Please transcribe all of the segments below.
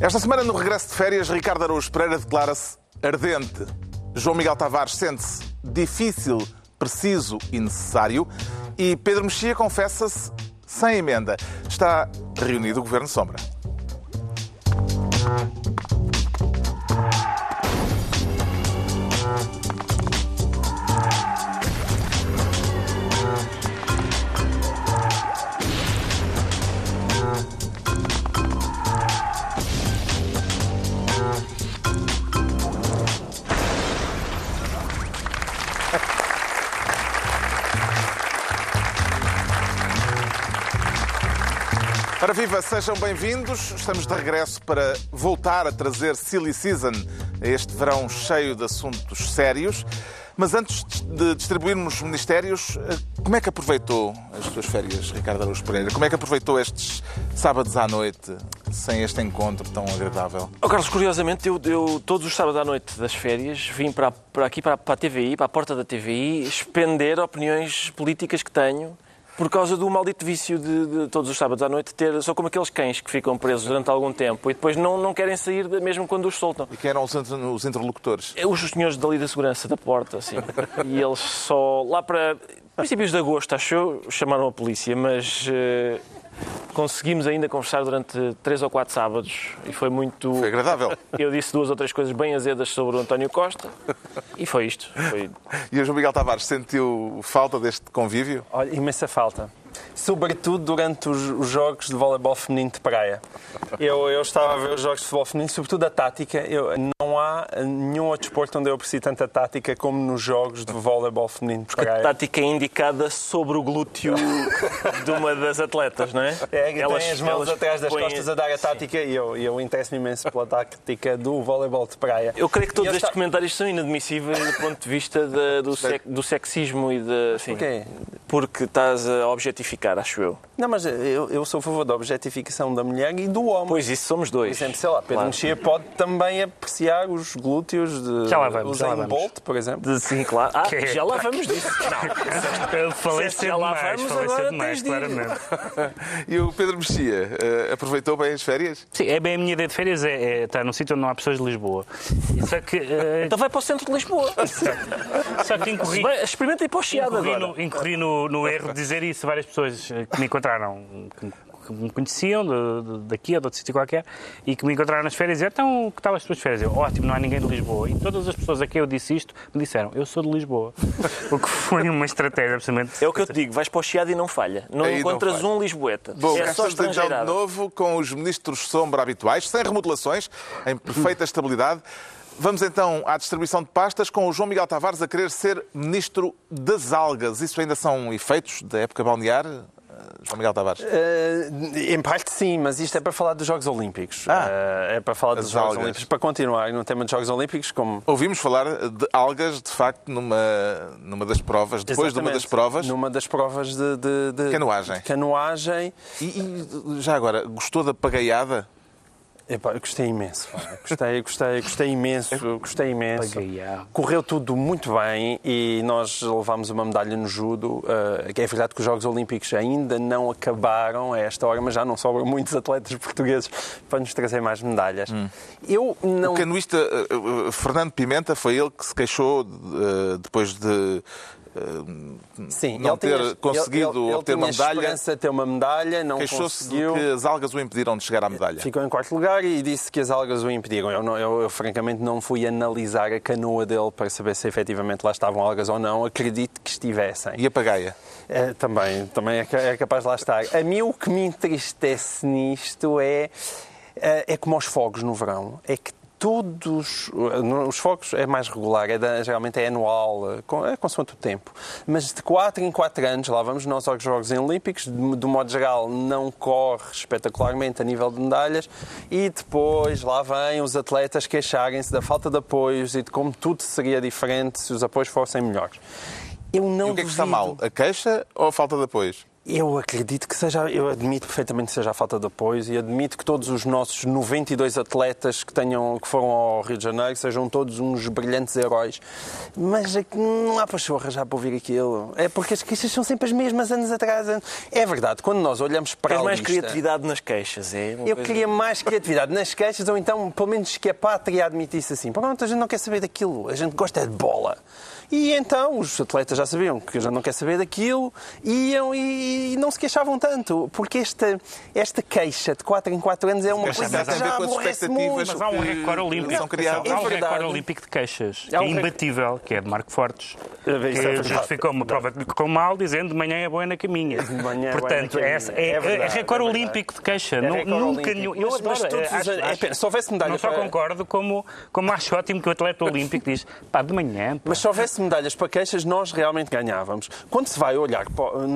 Esta semana, no regresso de férias, Ricardo Araújo Pereira declara-se ardente. João Miguel Tavares sente-se difícil, preciso e necessário. E Pedro Mexia confessa-se sem emenda. Está reunido o Governo Sombra. Viva, sejam bem-vindos. Estamos de regresso para voltar a trazer Silly Season a este verão cheio de assuntos sérios. Mas antes de distribuirmos ministérios, eh, como é que aproveitou as suas férias, Ricardo Araújo Pereira? Como é que aproveitou estes sábados à noite sem este encontro tão agradável? Oh, Carlos, curiosamente, eu, eu todos os sábados à noite das férias vim para, para aqui, para, para a TVI, para a porta da TVI, expender opiniões políticas que tenho por causa do maldito vício de, de, todos os sábados à noite ter. São como aqueles cães que ficam presos durante algum tempo e depois não, não querem sair mesmo quando os soltam. E quem eram os, os interlocutores? É os senhores dali da segurança da porta, assim. e eles só. Lá para princípios de agosto, acho eu, chamaram a polícia, mas. Uh, conseguimos ainda conversar durante três ou quatro sábados e foi muito. Foi agradável. Eu disse duas ou três coisas bem azedas sobre o António Costa e foi isto. Foi... E o João Miguel Tavares sentiu falta deste convívio? Olha, imensa falta. Sobretudo durante os, os jogos de voleibol feminino de praia. Eu, eu estava a ver os jogos de futebol feminino, sobretudo a tática. Eu, não há nenhum outro desporto onde eu aprecio tanta tática como nos jogos de voleibol feminino de praia. A tática é indicada sobre o glúteo de uma das atletas, não é? É, elas, tem as mãos atrás das põem... costas a dar a tática Sim. e eu, eu interesso-me imenso pela tática do voleibol de praia. Eu creio que todos estes está... comentários são inadmissíveis do ponto de vista de, do, sec, do sexismo e de... Assim, Porquê? Porque estás a objetificar, acho eu. Não, mas eu, eu sou a favor da objetificação da mulher e do homem. Pois isso somos dois. Por exemplo, sei lá, Pedro claro. Mexia pode também apreciar os glúteos de já lá vamos, já lá vamos. Bolt, por exemplo. De, sim, claro. Ah, que já lá vamos disso. Não, eu falei cedo já lá vamos, falei agora demais, claramente. e o Pedro Mexia, uh, aproveitou bem as férias? Sim, é bem a minha ideia de férias, é, é estar num sítio onde não há pessoas de Lisboa. Só que, uh... Então vai para o centro de Lisboa. Só que incorri... Experimenta ir para o Chiado incorri agora. No, incorri no, no erro de dizer isso. Várias pessoas que me encontraram, que que me conheciam de, de, daqui ou de outro sítio qualquer e que me encontraram nas férias e então, que tal as tuas férias? Eu, ótimo, não há ninguém de Lisboa. E todas as pessoas a quem eu disse isto me disseram, eu sou de Lisboa. o que foi uma estratégia absolutamente... É o que eu te digo, vais para o Chiado e não falha. Não Aí encontras não um Lisboeta. Bom, é só então de novo com os ministros sombra habituais, sem remodelações, em perfeita estabilidade. Vamos então à distribuição de pastas com o João Miguel Tavares a querer ser ministro das algas. Isso ainda são efeitos da época balnear? João Miguel Tavares? Uh, em parte sim, mas isto é para falar dos Jogos Olímpicos. Ah, uh, é para falar dos Jogos algas. Olímpicos. Para continuar no tema dos Jogos Olímpicos, como... Ouvimos falar de algas, de facto, numa, numa das provas, depois Exatamente. de uma das provas... Numa das provas de... de, de canoagem. De canoagem. E, e, já agora, gostou da pagaiada? Epá, gostei imenso. Gostei, gostei, gostei imenso. Gostei imenso. Correu tudo muito bem e nós levámos uma medalha no judo. Uh, é verdade que os Jogos Olímpicos ainda não acabaram a esta hora, mas já não sobram muitos atletas portugueses para nos trazer mais medalhas. Hum. Eu não... O canoista uh, Fernando Pimenta foi ele que se queixou depois de Sim, não ter tinha, conseguido ele, ele, obter uma medalha. esperança ter uma medalha, não conseguiu. que as algas o impediram de chegar à medalha. Ficou em quarto lugar e disse que as algas o impediram. Eu, não, eu, eu, francamente não fui analisar a canoa dele para saber se efetivamente lá estavam algas ou não. Acredito que estivessem. E a pagaia? É, também, também é, é capaz de lá estar. A mim o que me entristece nisto é é, é como aos fogos no verão. É que todos os fogos é mais regular, é geralmente é anual, é consoante o tempo. Mas de 4 em 4 anos, lá vamos nós aos Jogos Olímpicos, de, de modo geral não corre espetacularmente a nível de medalhas e depois lá vêm os atletas queixarem-se da falta de apoios e de como tudo seria diferente se os apoios fossem melhores. Eu não e o que é que está mal? A queixa ou a falta de apoios? Eu acredito que seja, eu admito perfeitamente que seja a falta de apoio e admito que todos os nossos 92 atletas que, tenham, que foram ao Rio de Janeiro sejam todos uns brilhantes heróis. Mas é que não há pachorra já para ouvir aquilo. É porque as queixas são sempre as mesmas anos atrás. É verdade, quando nós olhamos para a mais lista, criatividade nas queixas, é? Eu coisa- queria mais criatividade nas queixas, ou então, pelo menos, que a pátria admitisse assim: pronto, a gente não quer saber daquilo, a gente gosta é de bola. E então os atletas já sabiam que a gente não quer saber daquilo, iam e não se queixavam tanto, porque esta, esta queixa de 4 em 4 anos é uma Mas coisa tem que a ver já com as aborrece expectativas. muito. Mas há um que recorde olímpico. são criados. Há um É verdade. recorde olímpico de queixas, que Há é um imbatível, que é de Marco Fortes, É isso é que verdade. justificou uma prova que correu mal, dizendo de manhã é boa na caminha. manhã é boa Portanto, na caminha. é, É verdade, é recorde é verdade. olímpico de queixa. É recorde Nunca olímpico. nenhum. Mas- Eu mas adoro, todos os acho- anos- é acho- pena, se houvesse medalha Não só para- concordo, como, como acho ótimo que o atleta olímpico diz pá, de manhã. pá. Mas se houvesse medalhas para queixas, nós realmente ganhávamos. Quando se vai olhar,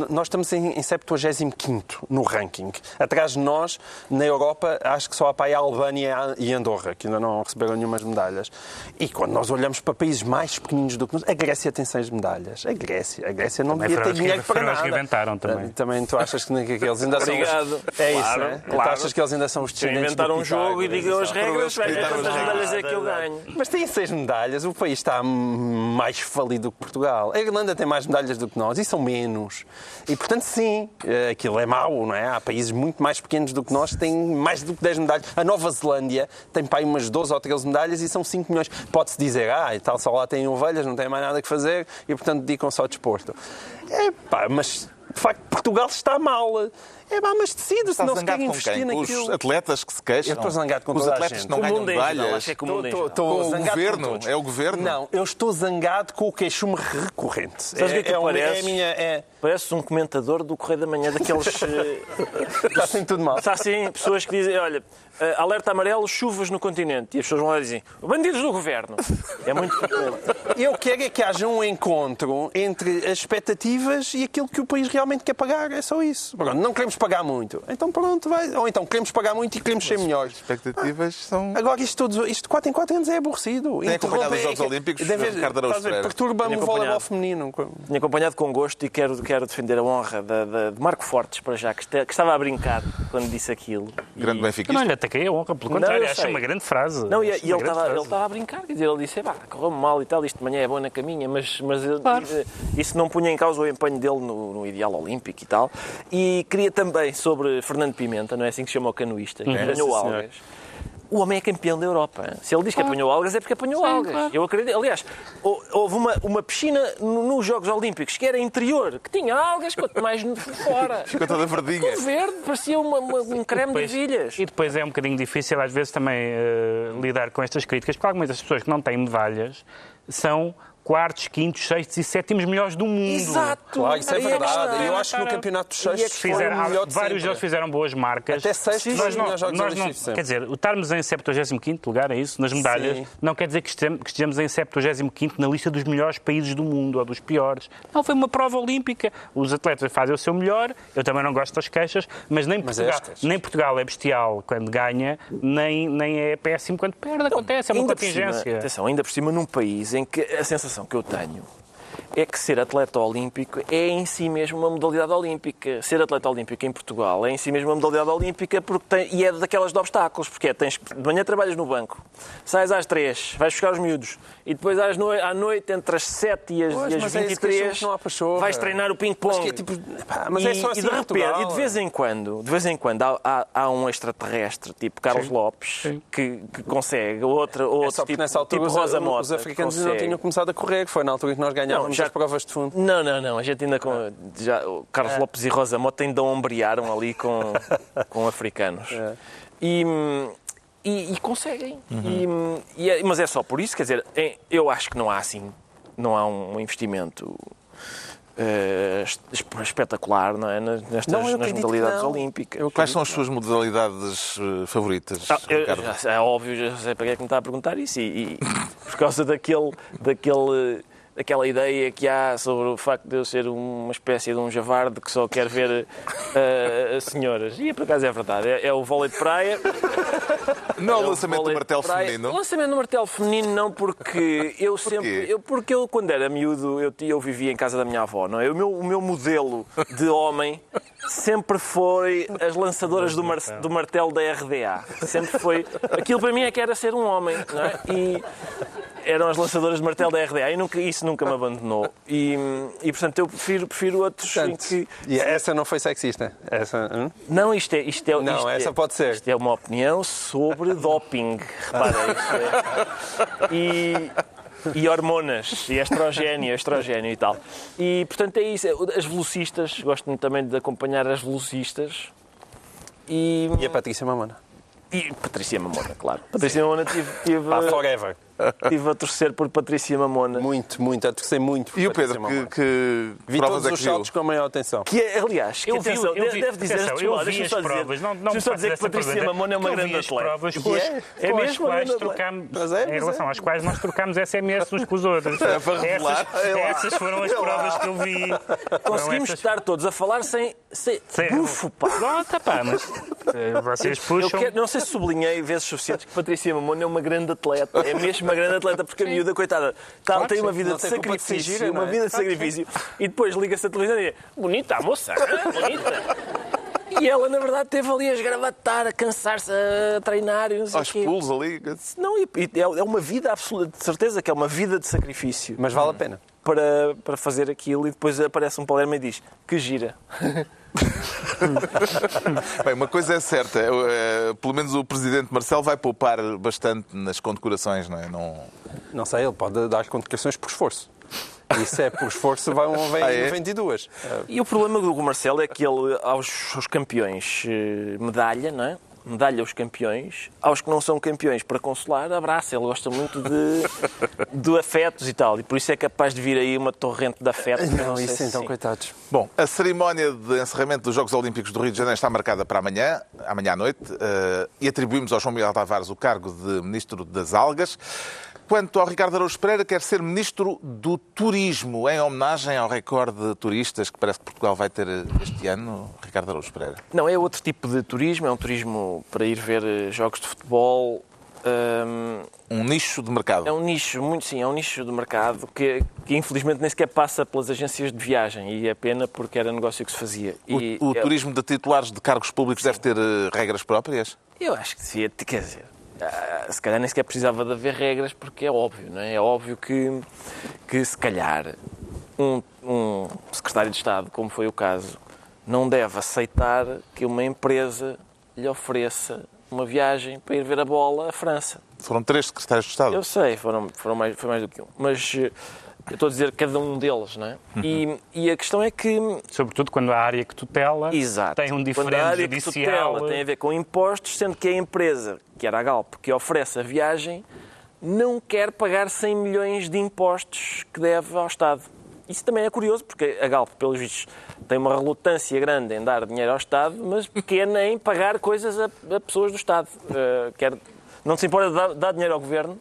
nós estamos em, em 75 no ranking. Atrás de nós, na Europa, acho que só há para a Albânia e Andorra, que ainda não receberam nenhumas medalhas. E quando nós olhamos para países mais pequeninos do que nós, a Grécia tem seis medalhas. A Grécia, a Grécia não Também devia ter dinheiro para os que nada. inventaram também. Também tu achas que, que eles ainda são... Obrigado. Os... É isso, Claro, né? Tu claro. achas que eles ainda são os descendentes inventar do um jogo e digam as tal? regras, vai ver Inventaram quantas as medalhas é que eu ganho. Mas tem seis medalhas, o país está mais falido que Portugal. A Irlanda tem mais medalhas do que nós e são menos. E portanto, sim, eh, aquilo é mau, não é? Há países muito mais pequenos do que nós que têm mais do que 10 medalhas. A Nova Zelândia tem para aí umas 12 ou 13 medalhas e são 5 milhões. Pode-se dizer, ah, e tal, só lá têm ovelhas, não têm mais nada que fazer e portanto dedicam-se ao desporto. É pá, mas de facto Portugal está mal. É pá, mas se não se quer investir quem? Com os naquilo. atletas que se queixam? Eu estou zangado com os toda a atletas gente. que não O ganham medalhas? é tô Com o zangado com governo? É o governo? Não, eu estou zangado com o queixume recorrente. Sabes o que é que é, é pareces? a minha. É, Pareces um comentador do Correio da Manhã, daqueles. eh, está assim tudo mal. Está assim, pessoas que dizem, olha, eh, alerta amarelo, chuvas no continente. E as pessoas vão lá e dizem, bandidos do governo. É muito. Eu quero é que haja um encontro entre as expectativas e aquilo que o país realmente quer pagar. É só isso. Pronto, não queremos pagar muito. Então pronto, vai. Ou então queremos pagar muito e queremos ser melhores. expectativas são... Agora, isto, todos, isto de 4 em 4 anos é aborrecido. Tem acompanhado os Jogos é Olímpicos, deve- Ricardo Araújo? Perturba-me Tenho o voleibol feminino. Tinha acompanhado com gosto e quero, quero defender a honra de, de- de Marco Fortes, para já, que, este- que estava a brincar quando disse aquilo. Grande E- benfiquista. não lhe ataquei a honra, pelo Não, contrário, eu acho sei. uma grande frase. Não, e, e ele estava frase. ele estava a brincar, quer dizer, ele disse, "Epá, correu-me mal e tal, isto de manhã é bom na caminha, mas, mas ele- eh, isso não punha em causa o empenho dele no, no ideal olímpico e tal. E queria também, sobre Fernando Pimenta, não é assim que se chama o canoísta, que apanhou sim, senhor. algas. O homem é campeão da Europa. Se ele diz que apanhou algas, é porque apanhou algas. Eu acredito. Aliás, hou- houve uma, uma piscina no- nos Jogos Olímpicos que era interior, que tinha algas, quanto mais no- fora. Ficou toda verdinha. Tudo verde, parecia uma- uma- um creme de Depois- ervilhas. E depois é um bocadinho difícil, às vezes, também eh, lidar com estas críticas, porque algumas das pessoas que não têm medalhas são quartos, quintos, sextos e sétimos melhores do mundo. Exato. Claro, isso é verdade. Eu acho que no campeonato dos é sextos foi Fizeram, o melhor de vários sempre. deles fizeram boas marcas. Até sexto nós não, Jogos nós não, sempre. Quer dizer, o estarmos em 75 lugar, é isso, nas medalhas, Sim. não quer dizer que estejamos, que estejamos em 75 na lista dos melhores países do mundo ou dos piores. Não, foi uma prova olímpica. Os atletas fazem o seu melhor. Eu também não gosto das queixas, mas nem Mas é Portugal, nem Portugal é bestial quando ganha, nem, nem é péssimo quando perde. Acontece, é uma contingência. atenção, ainda por cima num país em que a sensação que eu tenho é que ser atleta olímpico é em si mesmo uma modalidade olímpica. Ser atleta olímpico em Portugal é em si mesmo uma modalidade olímpica porque tem, e é daquelas de obstáculos, porque é, tens, de manhã trabalhas no banco, sais às três, vais buscar os miúdos e depois às noi- à noite, entre as 7 e as, Pois, e as mas é isso que 23, achamos que não há pachorra. vais treinar o ping-pong. Mas é tipo- é E- só assim e de repente, Portugal. e de vez em quando, de vez em quando há, há- há um extraterrestre, tipo Carlos Lopes, que, que consegue, outra, É outro só porque tipo, nessa altura tipo os- Rosa os, Mota, africanos que ainda não tinham começado a correr, que foi na altura em que nós ganhávamos Não, já- as provas de fundo. Não, não, não. A gente ainda com. Já, o Carlos É. Lopes e Rosa Mota ainda ombrearam ali com, com africanos. É. E, e, e conseguem. Uhum. E, e é- mas é só por isso, quer dizer, é- eu acho que não há assim. Não há um investimento. es- espetacular não é? nas, nestas, Não, eu nas modalidades não. olímpicas. Quais são as suas modalidades eh, favoritas, Ah, eu- já- é óbvio, já sei para que é que me está a perguntar isso. E, e por causa daquele, daquele aquela ideia que há sobre o facto de eu ser uma espécie de um javarde que só quer ver uh, senhoras. E por acaso é verdade. É, é o vôlei de praia. Não é o É lançamento do martelo feminino. O lançamento do martelo feminino não, porque eu sempre. Eu, porque eu, quando era miúdo, eu, eu vivia em casa da minha avó, não é? O meu, o meu modelo de homem sempre foi as lançadoras do, mar- do martelo da RDA. Sempre foi. Aquilo para mim é que era ser um homem, não é? E eram as lançadoras de martelo da RDA e nunca, isso nunca me abandonou. E, e portanto, eu prefiro, prefiro outros em Portanto, que. E essa não foi sexista? Essa, hum? Não, isto é. Isto é Não, isto essa é, pode ser. Isto é uma opinião sobre doping. Repara, isto é. E, e hormonas, e estrogénio, estrogénio e tal. E portanto é isso. As velocistas, gosto muito também de acompanhar as velocistas. E, E a Patrícia Mamona? e Patrícia Mamona, claro. Patrícia Mamona tive, tive, Pá, forever. Tive a torcer por Patrícia Mamona. Muito, muito. A torcer muito. por E o Pedro, que, que Vi provas todos é que os viu? saltos com a maior atenção. Que é, aliás, que Eu vi- atenção, eu vi- deve dizer, atenção, eu vi as provas, não- não só dizer que Patrícia pergunta, Mamona é uma que eu vi grande as atleta. provas E com é, é com mesmo quais Mas é, em relação é. às quais nós trocámos SMS uns com os outros. É para revelar. Essas, É foram as provas que eu vi. Conseguimos estar todos a falar sem. sem bufo, pá. Nota, pá, mas eh, vocês puxam. não sei se sublinhei vezes suficientes que Patrícia Mamona é uma grande atleta. É mesmo uma grande atleta, porque a miúda, coitada, tá- Claro tem uma vida de sacrifício, uma é? vida de sacrifício, e depois liga-se à televisão e diz: Bonita a moça, hã? bonita. E ela, na verdade, teve ali a esgravatar, a cansar-se, a treinar e não sei Aos quê. pulos ali. Não, e, e é é uma vida absoluta, de certeza que é uma vida de sacrifício Mas vale a pena. para, para fazer aquilo e depois aparece um Palermo e diz que gira. Bem, uma coisa é certa, eh, pelo menos o presidente Marcelo vai poupar bastante nas condecorações, não é? Não... Não sei, ele pode dar condecorações por esforço. E se é por esforço, vai um vem Ah, é? 22. E o problema do Marcelo é que ele, aos, aos campeões, eh, medalha, não é? Medalha aos campeões. Aos que não são campeões, para consolar, abraça. Ele gosta muito de, de afetos e tal. E por isso é capaz de vir aí uma torrente de afetos. Não, sei isso se então, sim. coitados. Bom, a cerimónia de encerramento dos Jogos Olímpicos do Rio de Janeiro está marcada para amanhã, amanhã à noite, eh, e atribuímos ao João Miguel Tavares o cargo de Ministro das Algas. Quanto ao Ricardo Araújo Pereira, quer ser Ministro do Turismo, em homenagem ao recorde de turistas que parece que Portugal vai ter este ano, Ricardo Araújo Pereira. Não, é outro tipo de turismo. É um turismo para ir ver eh, jogos de futebol. Hum, Um nicho de mercado. É um nicho, muito sim, é um nicho de mercado que, que infelizmente nem sequer passa pelas agências de viagem e é pena porque era negócio que se fazia. E O, o é- turismo de titulares de cargos públicos deve ter eh, regras próprias? Eu acho que devia, ter- quer dizer, se calhar nem sequer precisava de haver regras porque é óbvio, não é? É óbvio que, que se calhar um, um secretário de Estado, como foi o caso, não deve aceitar que uma empresa lhe ofereça uma viagem para ir ver a bola à França. Foram três secretários de Estado. Eu sei, foram, foram mais, foi mais do que um. Mas eu estou a dizer cada um deles, não é? E, e a questão é que. Sobretudo quando a área que tutela Exato. tem um Quando a diferente área que judicial. tutela tem a ver com impostos, sendo que a empresa, que era a Galp, que oferece a viagem, não quer pagar 100 milhões de impostos que deve ao Estado. Isso também é curioso, porque a Galp, pelos vistos, tem uma relutância grande em dar dinheiro ao Estado, mas pequena em pagar coisas a, a pessoas do Estado. Eh, quer, não se importa de dar, dar dinheiro ao Governo,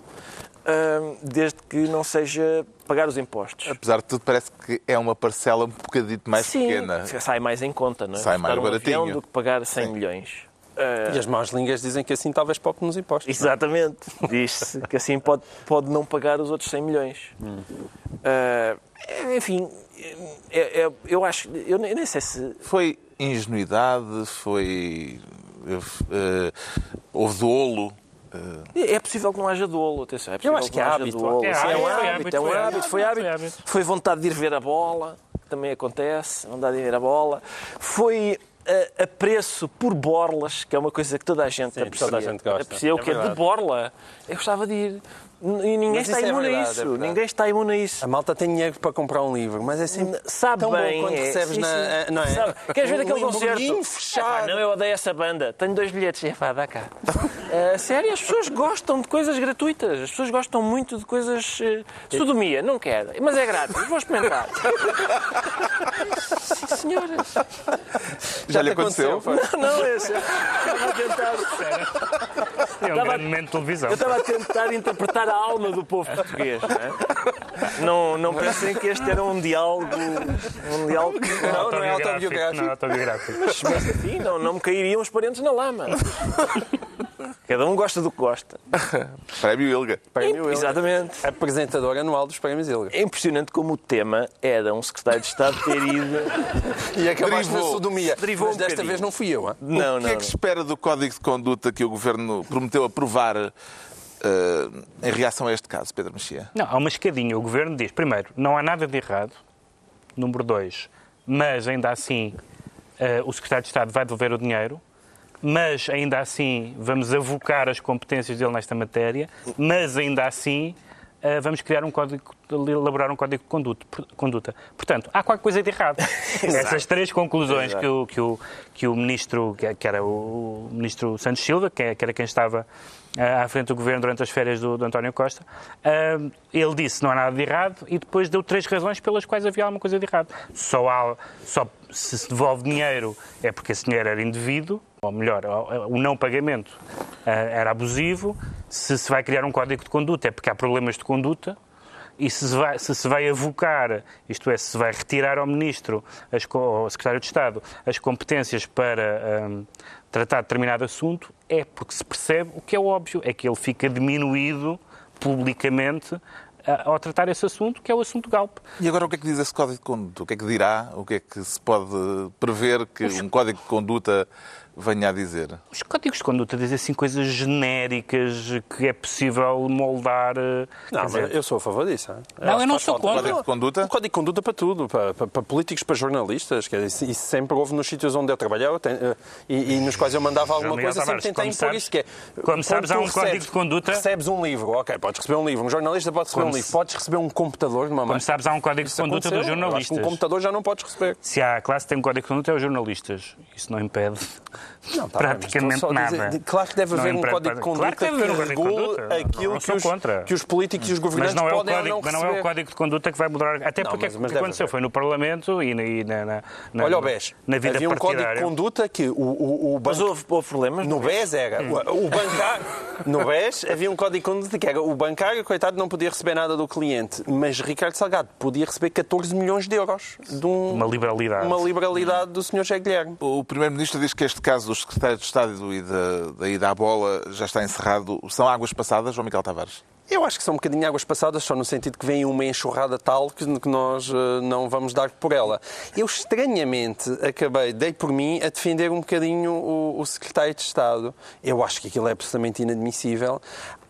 desde que não seja pagar os impostos. Apesar de tudo, parece que é uma parcela um bocadito mais Sim, pequena. sai mais em conta, não é? Sai mais Buscar um baratinho. do que pagar 100 milhões. Eh, E as más línguas dizem que assim talvez poupe nos impostos. Exatamente. Diz-se que assim pode, pode não pagar os outros 100 milhões. Eh, enfim, é- é- eu acho. Eu nem, nem sei se. Foi ingenuidade, foi. eh, houve dolo. Eh, É possível que não haja dolo, atenção. É possível acho que não é haja hábito. dolo. É Sim, hábito, um hábito, é um foi hábito, foi hábito, foi vontade de ir ver a bola, que também acontece, vontade de ir ver a bola. Foi eh, apreço por borlas, que é uma coisa que toda a gente Sim, aprecia. toda a gente gosta. Aprecia o É quê? De borla. Eu gostava de ir. E ninguém Mas está isso é imune a isso. é verdade. ninguém está imune a isso. A malta tem dinheiro para comprar um livro, mas é sempre Sabe tão bem, bom quando é. recebes Sim, na... sim. Não é? Sabe. Queres ver Um aquele concerto? fechado. Ah, não, eu odeio essa banda. Tenho dois bilhetes. É, pá, dá cá. Ah, sério, as pessoas gostam de coisas gratuitas. As pessoas gostam muito de coisas... eh, sodomia, não quero. Mas é grátis. Vou experimentar. Sim, senhoras. Já lhe te aconteceu, aconteceu? Não, não, é esse. Estava a tentar... É um Tava- grande momento de televisão. Eu estava a tentar interpretar a alma do povo português, não é? Não, não pensem que este era um diálogo. Um diálogo Não, não é autobiográfico. Não é autobiográfico. mas, mas enfim, não, não me cairiam os parentes na lama. Cada um gosta do que gosta. Prémio Ilga. Prémio Ilga. Exatamente. Apresentador anual dos prémios Ilga. É impressionante como o tema era um secretário de Estado ter ido. E acabaste na sodomia. Derivou Mas um desta bocadinho. vez não fui eu. hein? Não, o que não. é que se espera do código de conduta que o Governo prometeu aprovar eh, em reação a este caso, Pedro Mexia? Não, há uma escadinha. O Governo diz, primeiro, não há nada de errado. Número dois, mas ainda assim eh, o Secretário de Estado vai devolver o dinheiro. Mas ainda assim vamos avocar as competências dele nesta matéria. Mas ainda assim vamos criar um código, elaborar um código de conduta. Portanto, há qualquer coisa de errado. Essas três conclusões que o, que o, que o ministro, que era o ministro Santos Silva, que era quem estava ah, à frente do governo durante as férias do, do António Costa, ah, ele disse não há nada de errado e depois deu três razões pelas quais havia alguma coisa de errado. Só, há, só se se devolve dinheiro é porque esse dinheiro era indevido, ou melhor, o não pagamento ah, era abusivo. Se se vai criar um código de conduta é porque há problemas de conduta. E se se, vai, se se vai avocar, isto é, se se vai retirar ao Ministro, as ao Secretário de Estado, as competências para hum, tratar determinado assunto, é porque se percebe o que é óbvio, é que ele fica diminuído publicamente ao tratar esse assunto, que é o assunto Galp. E agora o que é que diz esse código de conduta? O que é que dirá? O que é que se pode prever que um código de conduta venha a dizer? Os códigos de conduta dizem assim coisas genéricas que é possível moldar. eh, Não, mas dizer, eu sou a favor disso. hein? Não, acho eu não sou contra. Código de conduta? Um código de conduta para tudo, para, para- para políticos, para jornalistas. Quer dizer, isso sempre houve nos sítios onde eu trabalhava tem- eh, e, e nos quais eu mandava alguma Miguel coisa, sempre tentei impor isso. Que é, como quando sabes, há um código de conduta- Recebes um livro, ok, podes receber um livro. Um jornalista pode receber Como um livro. se- Podes receber um computador de uma como sabes, há um código de conduta dos. Eu jornalistas. Um computador já não podes receber. Se há a classe que tem um código de conduta, é os jornalistas. Isso não impede Não, tá mas praticamente estou só a dizer- nada. Claro que deve Não haver um impede- código de conduta Claro que deve haver um que código de regule conduta. aquilo Não que os, contra. que os políticos e os Mas governantes não é, o podem código, não mas não é o código de conduta que vai mudar. Até Não, porque mas- o mas que deve aconteceu haver. foi no Parlamento e na, e na, na- na- Olha o BES. na vida Havia um código de conduta que o, o, o Mas banco... houve, houve problemas? No BES era. O, o bancário. No BES havia um código de conduta que era o bancário, coitado, não podia receber nada do cliente, mas Ricardo Salgado podia receber 14 milhões de euros de um- Uma liberalidade. uma liberalidade do Sr. José Guilherme. O Primeiro-Ministro diz que este caso dos secretários de Estado e da, da ida à bola já está encerrado. São águas passadas, João Miguel Tavares? Eu acho que são um bocadinho águas passadas, só no sentido que vem uma enxurrada tal que, nós eh, não vamos dar por ela. Eu estranhamente acabei, dei por mim, a defender um bocadinho o, o secretário de Estado. Eu acho que aquilo é absolutamente inadmissível.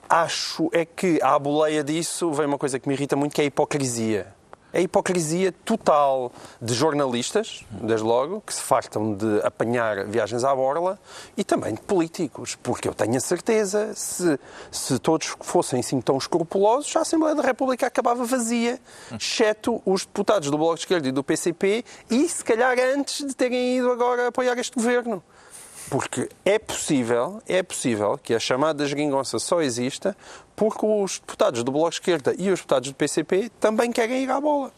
Acho é que à boleia disso vem uma coisa que me irrita muito, que é a hipocrisia. A hipocrisia total de jornalistas, desde logo, que se fartam de apanhar viagens à borla, e também de políticos, porque eu tenho a certeza, se, se todos fossem assim tão escrupulosos, a Assembleia da República acabava vazia, exceto os deputados do Bloco de Esquerda e do PCP, e se calhar antes de terem ido agora apoiar este governo. Porque é possível, é possível que a chamada geringonça só exista porque os deputados do Bloco de Esquerda e os deputados do PCP também querem ir à bola.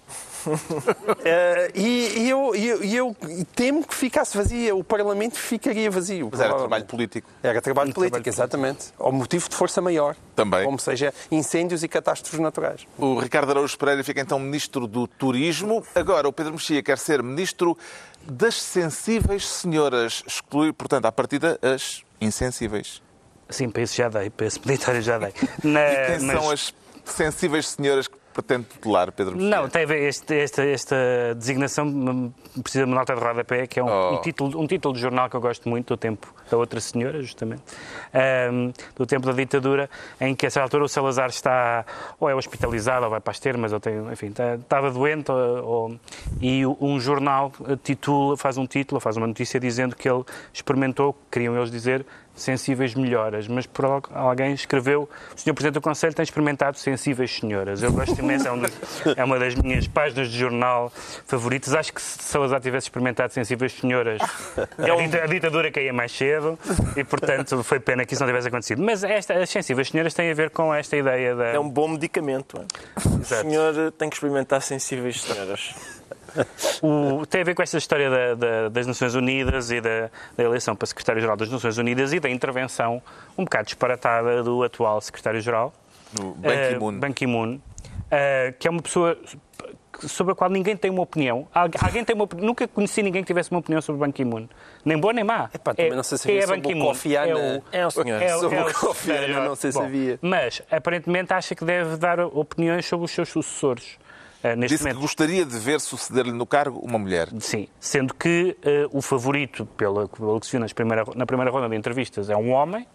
Eh, e, e eu, e eu- e eu temo que ficasse vazia, o Parlamento ficaria vazio. Mas era trabalho político. Era trabalho Um político, trabalho exatamente. Ao motivo de força maior. Também. Como seja incêndios e catástrofes naturais. O Ricardo Araújo Pereira fica então Ministro do Turismo. Agora, o Pedro Mexia quer ser Ministro das Sensíveis Senhoras. Exclui, portanto, à partida, as insensíveis. Sim, para isso já dei, para esse peditório já dei. Na- E quem mas- são as sensíveis senhoras que pretende tutelar, Pedro Mexia? Não, tem a ver, este- esta, esta designação hum, precisa de uma nota de rodapé, que é um, Oh. um título, um título de jornal que eu gosto muito, do tempo da outra senhora, justamente, Ahm, do tempo da ditadura, em que a essa altura o Salazar está ou é hospitalizado ou vai para as termas, ou tem, enfim, está- estava doente, ou, ou- e um jornal titula, faz um título, faz uma notícia dizendo que ele experimentou, queriam eles dizer, sensíveis melhoras, mas por al- alguém escreveu, o Sr. Presidente do Conselho tem experimentado sensíveis senhoras. Eu gosto imenso, é, um dos- é uma das minhas páginas de jornal favoritas. Acho que se Salazar tivesse experimentado sensíveis senhoras, a ditadura caía mais cedo e, portanto, foi pena que isso não tivesse acontecido. Mas esta, as sensíveis senhoras têm a ver com esta ideia da... É um bom medicamento. é? O senhor tem que experimentar sensíveis senhoras. O- tem a ver com esta história da- da- das Nações Unidas e da, da eleição para Secretário-Geral das Nações Unidas e da intervenção um bocado disparatada do atual Secretário-Geral, Ban eh, Ki-moon. Ban Ki-moon, uh, que é uma pessoa sobre a qual ninguém tem uma opinião. Alguém tem uma Nunca conheci ninguém que tivesse uma opinião sobre Ban Ki-moon. Nem boa nem má. Epá, é, não sei se havia é Ban Ki-moon. É o, é o senhor. É, sobre é o Kofi Annan, não sei se havia. Mas, aparentemente, acha que deve dar opiniões sobre os seus sucessores. Uh, neste Disse momento. que gostaria de ver suceder-lhe no cargo uma mulher. Sim, sendo que uh, o favorito, pelo, pelo que se viu nas primeira, na primeira ronda de entrevistas, é um homem,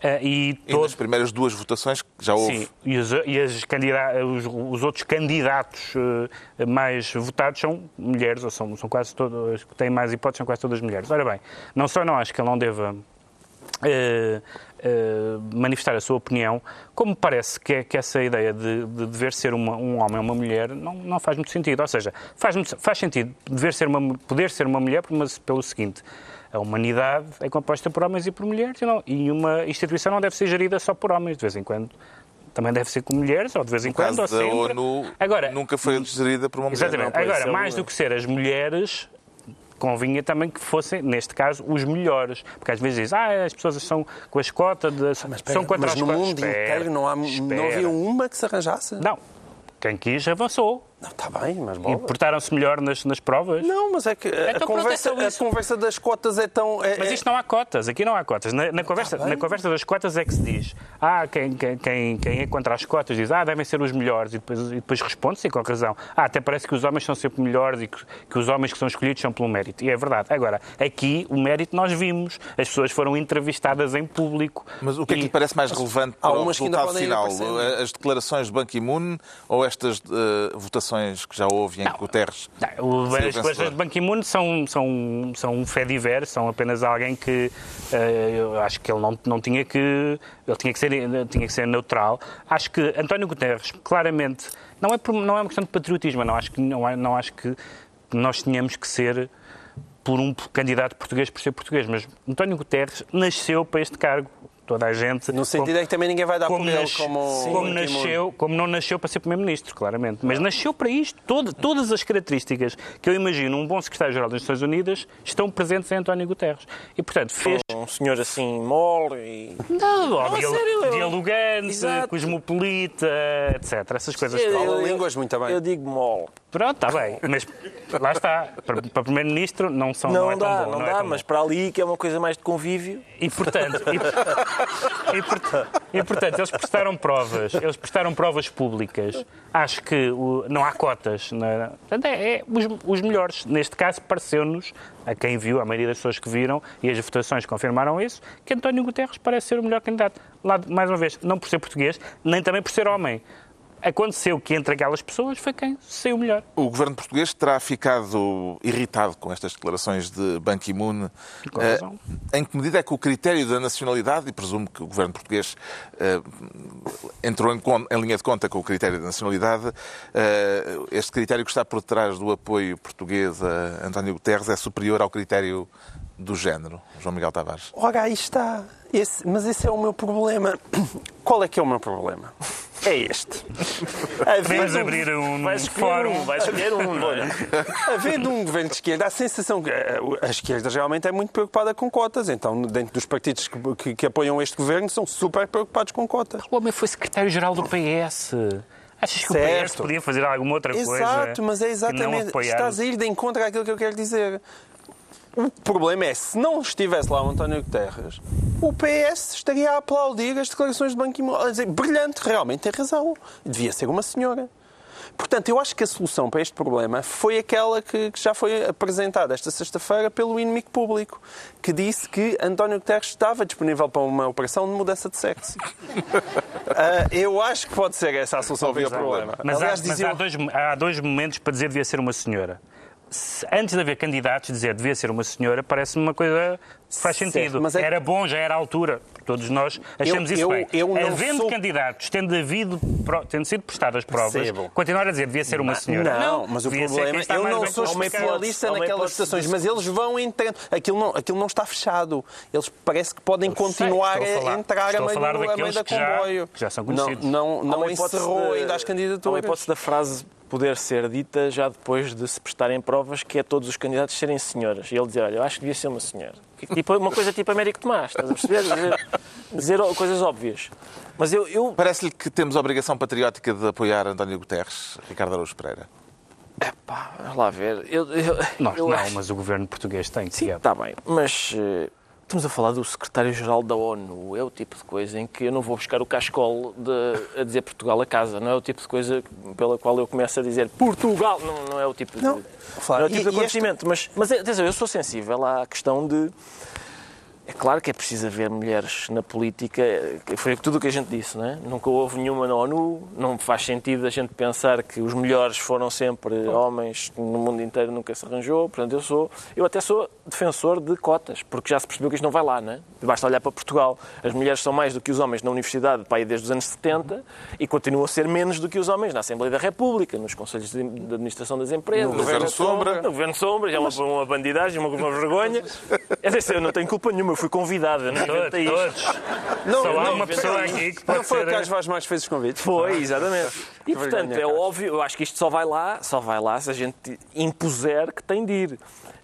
Uh, e, todo... e nas primeiras duas votações já houve. Sim, e os, e as os, os, outros candidatos uh, mais votados são mulheres, ou são, são quase todas, que têm mais hipóteses, são quase todas mulheres. Ora bem, não só não acho que ele não deva uh, manifestar a sua opinião, como parece que, que essa ideia de, de dever ser uma, um homem ou uma mulher não, não faz muito sentido. Ou seja, faz, faz sentido dever ser uma, poder ser uma mulher pelo seguinte a humanidade é composta por homens e por mulheres e, não, e uma instituição não deve ser gerida só por homens, de vez em quando também deve ser com mulheres, ou de vez em no quando, ou sempre. ONU Agora, nunca foi gerida por uma mulher. Exatamente. Agora, mais do que ser as mulheres, convinha também que fossem, neste caso, os melhores. Porque às vezes dizem, ah, as pessoas são com as cotas, de, mas, espera, são contra mas as no mundo espera, inteiro não, há, não havia uma que se arranjasse? Não. Quem quis avançou. Não, está bem, mas bola. E portaram-se melhor nas, nas provas? Não, mas é que a, então, conversa, a conversa das cotas é tão... É, mas é- isto não há cotas, aqui não há cotas. Na, na conversa, tá na conversa das cotas é que se diz, ah, quem, quem, quem, é contra as cotas diz, ah, devem ser os melhores, e depois, e depois responde-se com razão. Ah, até parece que os homens são sempre melhores e que, que os homens que são escolhidos são pelo mérito. E é verdade. Agora, aqui o mérito nós vimos, as pessoas foram entrevistadas em público. Mas o que é que lhe parece mais relevante para o resultado final? As declarações de Ban Ki-moon ou estas uh, votações que já houve em não, Guterres. Não, as declarações de Ban Ki-moon são, são, são um fé diver, são apenas alguém que uh, eu acho que ele não, não tinha que. Ele tinha que, ser, tinha que ser neutral. Acho que António Guterres, claramente, não é, por, não é uma questão de patriotismo, não acho que, não, não acho que nós tínhamos que ser por um candidato português por ser português, mas António Guterres nasceu para este cargo toda a gente. No sentido como, é que também ninguém vai dar como por ele como. Sim, como, nasceu, como não nasceu para ser Primeiro-Ministro, claramente. Mas nasceu para isto. Todo, todas as características que eu imagino um bom secretário-geral das Nações Unidas estão presentes em António Guterres. E, portanto, fez. Um senhor assim mole e. Não, não dial... sério, dialogante, Exato. cosmopolita, etc. Essas coisas. Fala línguas muito bem. Eu digo mole. Pronto, está bem. Mas lá está. Para, para Primeiro-Ministro não são não, não, é dá, tão bom. Não, não é dá, mas para ali que é uma coisa mais de convívio. E portanto, e, e, portanto, e, portanto eles prestaram provas, eles prestaram provas públicas. Acho que o, não há cotas. Na, portanto, é, é os, os, melhores. Neste caso, pareceu-nos, a quem viu, a maioria das pessoas que viram, e as votações confirmaram isso, que António Guterres parece ser o melhor candidato. Lá, mais uma vez, não por ser português, nem também por ser homem aconteceu que entre aquelas pessoas foi quem saiu melhor. O governo português terá ficado irritado com estas declarações de Ban Ki-moon. Uh, em que medida é que o critério da nacionalidade, e presumo que o governo português uh, entrou em, em, linha de conta com o critério da nacionalidade, uh, este critério que está por trás do apoio português a António Guterres é superior ao critério do género, João Miguel Tavares? Ora, aí está. Esse, mas esse é o meu problema. Qual é que é o meu problema? É este. Vais abrir um vais fórum, um, vais escolher um. Havendo um governo de esquerda, a sensação que eh, a esquerda realmente é muito preocupada com cotas. Então, dentro dos partidos que, que, que apoiam este governo, são super preocupados com cotas. O homem foi secretário-geral do PS. Achas que certo. o PS podia fazer alguma outra Exato, coisa? Exato, mas é exatamente. Estás a ir de encontro àquilo que eu quero dizer. O problema é, se não estivesse lá o António Guterres, o PS estaria a aplaudir as declarações de Ban Ki-moon. A dizer, brilhante, realmente tem razão. Devia ser uma senhora. Portanto, eu acho que a solução para este problema foi aquela que, que já foi apresentada esta sexta-feira pelo inimigo público, que disse que António Guterres estava disponível para uma operação de mudança de sexo. uh, eu acho que pode ser essa a solução para este problema. Mas, Aliás, há, mas há, dois, há dois momentos para dizer que devia ser uma senhora antes de haver candidatos, dizer devia ser uma senhora, parece-me uma coisa que faz sentido. Certo, é... Era bom, já era a altura. Todos nós achamos eu, isso eu, bem. Eu Havendo sou... candidatos, tendo, havido, tendo sido prestadas provas, Percebo. continuar a dizer devia ser uma senhora. Não, não mas o problema é eu não sou especialista naquelas situações, mas eles vão entrando. Aquilo não, aquilo não está fechado. Eles parece que podem continuar a, falar, entrar a meio, a meio da comboio. Já, já são conhecidos. Não, não, não encerrou ainda as candidaturas. Há uma hipótese da frase poder ser dita já depois de se prestarem provas que é todos os candidatos serem senhoras. E ele dizer, olha, eu acho que devia ser uma senhora. Tipo, uma coisa tipo Américo Tomás, estás a perceber? Dizer, dizer coisas óbvias. Mas eu... eu... Parece-lhe que temos a obrigação patriótica de apoiar António Guterres, Ricardo Araújo Pereira. Epá, vamos lá ver. Eu, eu, Nós eu não, acho- mas o governo português tem que Sim, está bem. Mas eh, estamos a falar do secretário-geral da ONU. É o tipo de coisa em que eu não vou buscar o cascol de, a dizer Portugal a casa. Não é o tipo de coisa pela qual eu começo a dizer Portugal. Não, não é o tipo de, Não, não é o tipo E- de e este- acontecimento. Mas, mas atenção, eu sou sensível à questão de... É claro que é preciso haver mulheres na política, foi tudo o que a gente disse, não é? Nunca houve nenhuma na ONU, não faz sentido a gente pensar que os melhores foram sempre homens, no mundo inteiro nunca se arranjou, portanto eu sou, eu até sou defensor de cotas, porque já se percebeu que isto não vai lá, não é? Basta olhar para Portugal, as mulheres são mais do que os homens na universidade, para aí desde os anos 70, e continuam a ser menos do que os homens na Assembleia da República, nos conselhos de administração das empresas, No Governo Sombra. no Governo Sombra, é uma, uma bandidagem, uma, uma vergonha. É eu não tenho culpa nenhuma, fui convidada, eu não inventei isto. todos. Não, Só há não, uma pessoa aqui que pode Não foi o ser... Carlos Vaz mais fez os convites? Foi, exatamente. E portanto, é óbvio, eu acho que isto só vai lá, só vai lá se a gente impuser que tem de ir.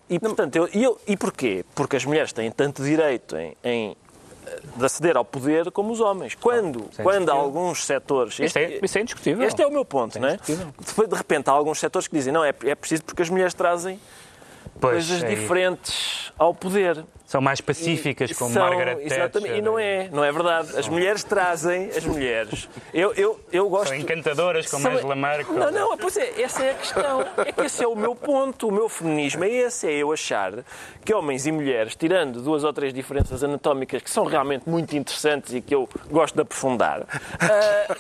E portanto, eu, eu, e porquê? Porque as mulheres têm tanto direito em, em, eh, de aceder ao poder como os homens. Quando, é quando há alguns setores. Isso é, isso é indiscutível. Este é o meu ponto, não é? de repente, há alguns setores que dizem não, é, é preciso porque as mulheres trazem Pois, coisas é- diferentes ao poder. São mais pacíficas, como São- Margaret exatamente, Thatcher. E não é, não é verdade. As mulheres trazem, as mulheres. Eu, eu, eu gosto. São encantadoras, como São- Angela Merkel. Não, não, pois é, essa é a questão. É que esse é o meu ponto. O meu feminismo é esse, é eu achar que homens e mulheres, tirando duas ou três diferenças anatómicas que são realmente muito interessantes e que eu gosto de aprofundar, ah,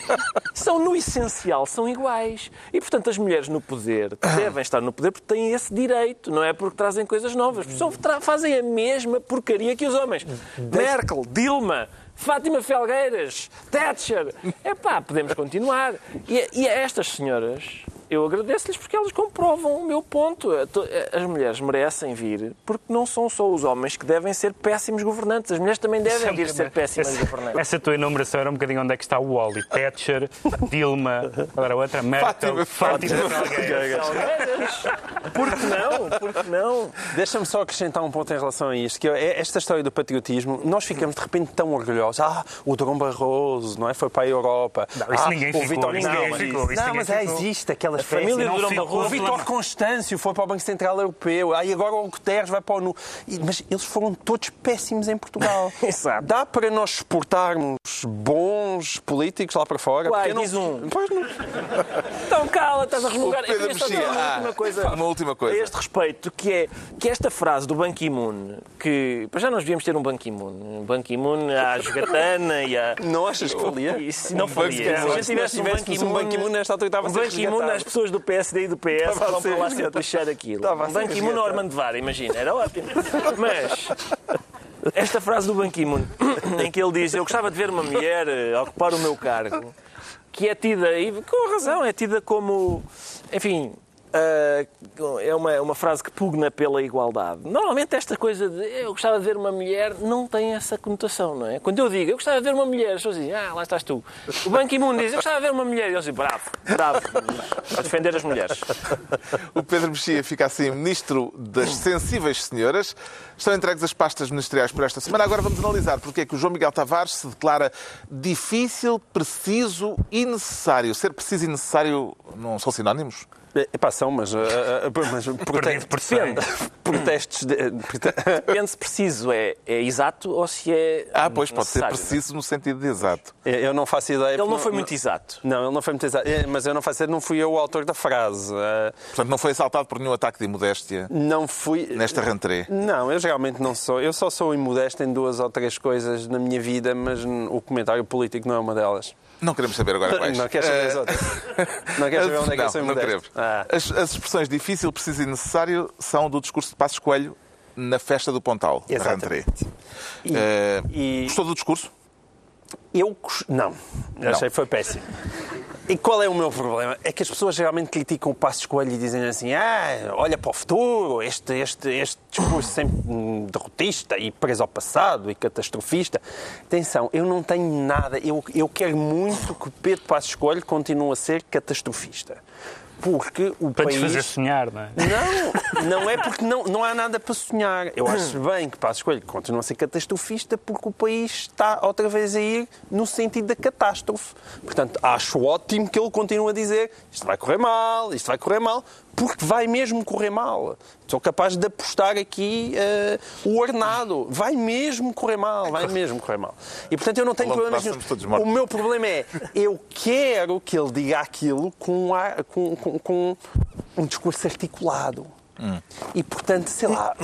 são no essencial, são iguais. E, portanto, as mulheres no poder devem estar no poder porque têm esse direito, não é porque trazem coisas novas. Só tra- fazem a mesma porcaria que os homens. Merkel, Dilma, Fátima Felgueiras, Thatcher. É pá, podemos continuar. E, e estas senhoras, eu agradeço-lhes porque elas comprovam o meu ponto. As mulheres merecem vir porque não são só os homens que devem ser péssimos governantes. As mulheres também devem vir ser péssimas essa, governantes. essa tua enumeração era um bocadinho onde é que está o Wally. Thatcher, Dilma, agora a outra, Merkel, Fátima Felgueiras. Felgueiras. Por que não? Por que não? Deixa-me só acrescentar um ponto em relação a isto, que é esta história do patriotismo. Nós ficamos de repente tão orgulhosos. Ah, o Dom Barroso, não é? Foi para a Europa. Não, isso ah, ninguém o ficou, não, ninguém mas, ficou, isso não, ninguém mas é, ficou. existe aquela família espécie- do ficou. Barroso O Vítor Constâncio foi para o Banco Central Europeu. E agora o Guterres vai para o ONU. E- Mas eles foram todos péssimos em Portugal. Exato. Dá para nós exportarmos bons políticos lá para fora? Uai, Porque não- diz um. Pois não. Então cala, estás a resmungar. O Pedro Eu queria só dizer Mexia. uma Ah, última coisa. uma última coisa. A este respeito, que é que esta frase do Ban Ki-moon, que já nós devíamos ter um Ban Ki-moon. Um Ban Ki-moon à jogatana e à... Não achas que valia? Se não Um falia. Se a gente tivesse um Ban tivéssemos um Ban Ki-moon, Ki-moon... nesta altura estava a ser Ban Ki-moon resgatado. às pessoas do PSD e do PS vão para lá resgatado. sempre lixar aquilo. Estava a Um Ban Ki-moon ou. Armando Vara, imagina. Era ótimo. Mas... Esta frase do Ban Ki-moon, em que ele diz eu gostava de ver uma mulher eh, ocupar o meu cargo, que é tida, e com razão, é tida como, enfim, ah, é uma, uma frase que pugna pela igualdade. Normalmente esta coisa de eu gostava de ver uma mulher não tem essa conotação, não é? Quando eu digo eu gostava de ver uma mulher, as pessoas dizem, ah, lá estás tu. O Ban Ki-moon diz eu gostava de ver uma mulher, e eu digo, bravo, bravo, a defender as mulheres. O Pedro Mexia fica assim ministro das sensíveis senhoras. Estão entregues as pastas ministeriais por esta semana. Agora vamos analisar porque é que o João Miguel Tavares se declara difícil, preciso e necessário. Ser preciso e necessário não são sinónimos? Epá, são, mas, uh, mas prote- por cem. protestos. De, Depende se preciso é, é exato ou se é Ah, pois, pode ser necessário. preciso no sentido de exato. eu não faço ideia. Ele não porque foi muito exato. Não, ele não foi muito exato. Eh, Mas eu não faço ideia, não fui eu o autor da frase. Portanto, não foi assaltado por nenhum ataque de imodéstia Não fui. nesta rentrée. Não, eu realmente não sou. Eu só sou imodesto em duas ou três coisas na minha vida, mas o comentário político não é uma delas. Não queremos saber agora quais. Não queres saber as Eh, outras? Não queres saber onde é que eu não, sou não queremos. Ah. As, as expressões difícil, preciso e necessário são do discurso de Passos Coelho na festa do Pontal. Exatamente. E- Eh, e- Gostou do discurso? Eu não. Não. Achei que foi péssimo. E qual é o meu problema? É que as pessoas geralmente criticam o Passo Escolho e dizem assim: ah, olha para o futuro, este, este, este discurso sempre derrotista e preso ao passado e catastrofista. Atenção, eu não tenho nada. Eu, eu quero muito que Pedro Passo Escolho continue a ser catastrofista. Porque o Para país... desfazer sonhar, não é? Não, não é porque não, não há nada para sonhar. Eu acho bem que Passos Coelho continua a ser catastrofista porque o país está outra vez a ir no sentido da catástrofe. Portanto, acho ótimo que ele continue a dizer isto vai correr mal, isto vai correr mal, porque vai mesmo correr mal. Sou capaz de apostar aqui eh, o ornado. Vai mesmo correr mal, vai mesmo correr mal. E portanto eu não tenho problemas nenhum. O meu problema é, eu quero que ele diga aquilo com, um ar- com- com- com um discurso articulado. E, portanto, sei lá,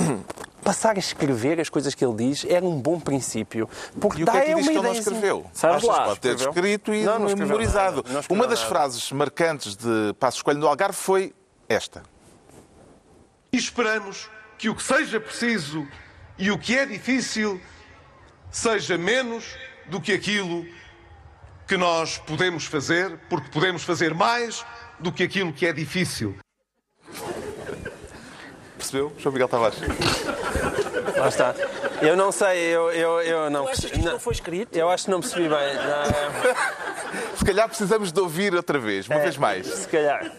passar a escrever as coisas que ele diz era um bom princípio. Porque E o que é que diz que ele não escreveu? Sabes Achas lá. pode ter Escreveu? escrito e Não, não memorizado. nada. Não Uma das nada. frases marcantes de Passos Coelho no Algarve foi esta. E esperamos que o que seja preciso e o que é difícil seja menos do que aquilo que nós podemos fazer, porque podemos fazer mais do que aquilo que é difícil. Percebeu? João Miguel Tavares. Lá está. Eu não sei, eu, eu, eu não Tu achas que percebi. não foi escrito? Eu acho que não percebi bem. Não, Se calhar precisamos de ouvir outra vez, uma vez mais. se calhar.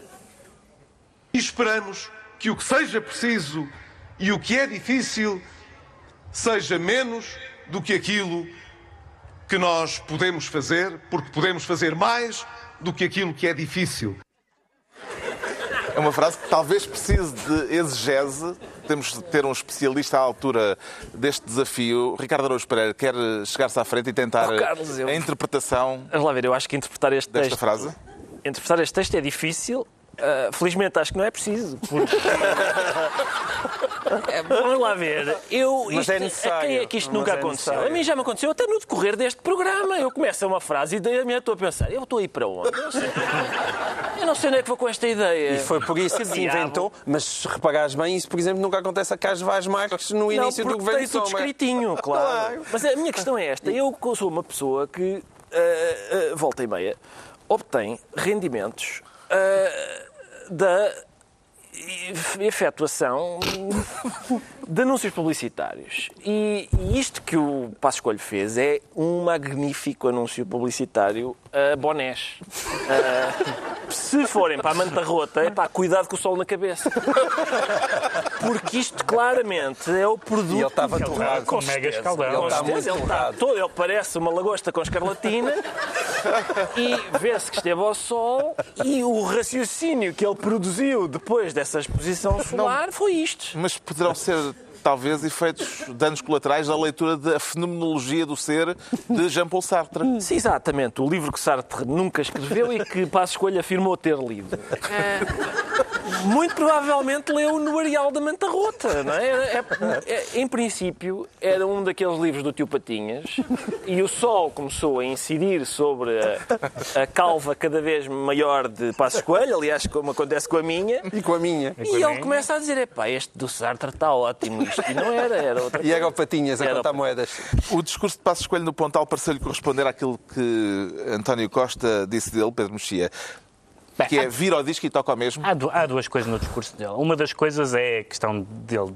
E esperamos que o que seja preciso e o que é difícil seja menos do que aquilo que nós podemos fazer, porque podemos fazer mais do que aquilo que é difícil. É uma frase que talvez precise de exegese. Temos de ter um especialista à altura deste desafio. Ricardo Araújo Pereira quer chegar-se à frente e tentar Oh, Carlos, eu- a interpretação Vamos lá ver, eu acho que interpretar este desta texto... frase. Interpretar este texto é difícil. Ah, felizmente acho que não é preciso. porque- É, Vamos lá ver. Eu, Mas isto- é A quem necessário. é que isto Mas nunca é aconteceu? necessário. A mim já me aconteceu até no decorrer deste programa. Eu começo uma frase e daí a minha estou a pensar, eu estou a ir para onde? Eu não sei, eu não sei onde é que vou com esta ideia. E foi por isso que se inventou. Mas se reparares bem, isso, por exemplo, nunca acontece a Carlos Vaz Marques no Não, início do porque governo tem tudo escritinho, claro. Claro. Mas a minha questão é esta. Eu sou uma pessoa que, ah, ah, volta e meia, obtém rendimentos ah, da efetuação de anúncios publicitários. E, e isto que o Passo Escolho fez é um magnífico anúncio publicitário a bonés. Ah, se forem para a manta rota, é pá, cuidado com o sol na cabeça. Porque isto claramente é o produto. E ele estava torrado. com mega escaldão. Ele está muito ele está todo, ele parece uma lagosta com escarlatina e vê-se que esteve ao sol e o raciocínio que ele produziu depois dessa exposição solar foi isto. Mas poderão ser, talvez, efeitos, danos colaterais da leitura da fenomenologia do ser de Jean-Paul Sartre. Sim, exatamente. O livro que Sartre nunca escreveu e que Passo Escolha afirmou ter lido. É, muito provavelmente leu no Areal da Manta Rota, não é? É- é- em princípio, era um daqueles livros do tio Patinhas e o sol começou a incidir sobre a, a calva cada vez maior de Passo Escolha, aliás, como acontece com a minha, E com a minha. e ele começa a dizer, epá, este do Sartre está ótimo, e não era, era outra E era o Patinhas a Era o contar Patinhas. moedas. O discurso de Passos Coelho no Pontal pareceu-lhe corresponder àquilo que António Costa disse dele, Pedro Mexia, que é vir ao disco e toca ao mesmo. Há, há duas coisas no discurso dele. Uma das coisas é a questão dele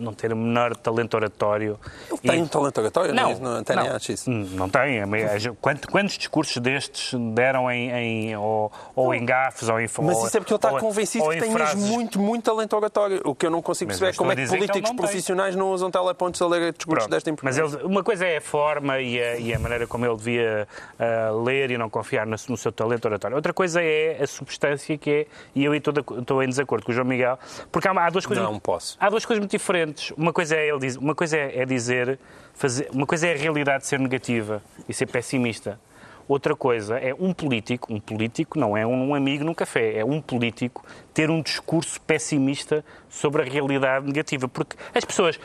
não ter o menor talento oratório. Ele tem um talento oratório? Não, Não, não tem acho isso. Hum, Não tem. É meio- Quantos, quantos discursos destes deram em, em- ou, ou em gafes ou em Mas isso é porque ele está ou- convencido ou que em tem frases- mesmo muito, muito talento oratório. O que eu não consigo Mas perceber é como é que dizer que políticos não tem. profissionais não usam telepontos a ler discursos Pronto. desta Mas importância. ele- uma coisa é a forma e a, e a maneira como ele devia ah, ler e não confiar no, no seu talento oratório. Outra coisa é a substância que é, e eu estou, de estou em desacordo com o João Miguel, porque há, há duas coisas. Não posso. Há duas coisas muito diferentes. Uma coisa é ele diz, uma coisa é, é dizer, fazer, uma coisa é a realidade ser negativa e ser pessimista. Outra coisa é um político, um político não é um amigo num café, é um político ter um discurso pessimista sobre a realidade negativa, porque as pessoas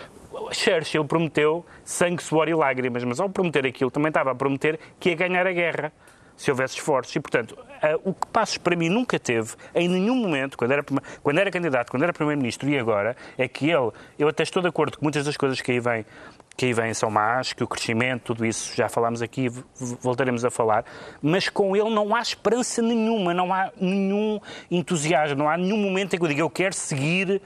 Churchill prometeu sangue, suor e lágrimas, mas ao prometer aquilo também estava a prometer que ia ganhar a guerra se houvesse esforços. E, portanto, o que Passos para mim nunca teve, em nenhum momento, quando era, quando era candidato, quando era Primeiro-Ministro e agora, é que ele, eu até estou de acordo com muitas das coisas que aí vêm, que aí vêm são más, que o crescimento, tudo isso já falámos aqui voltaremos a falar, mas com ele não há esperança nenhuma, não há nenhum entusiasmo, não há nenhum momento em que eu diga eu quero seguir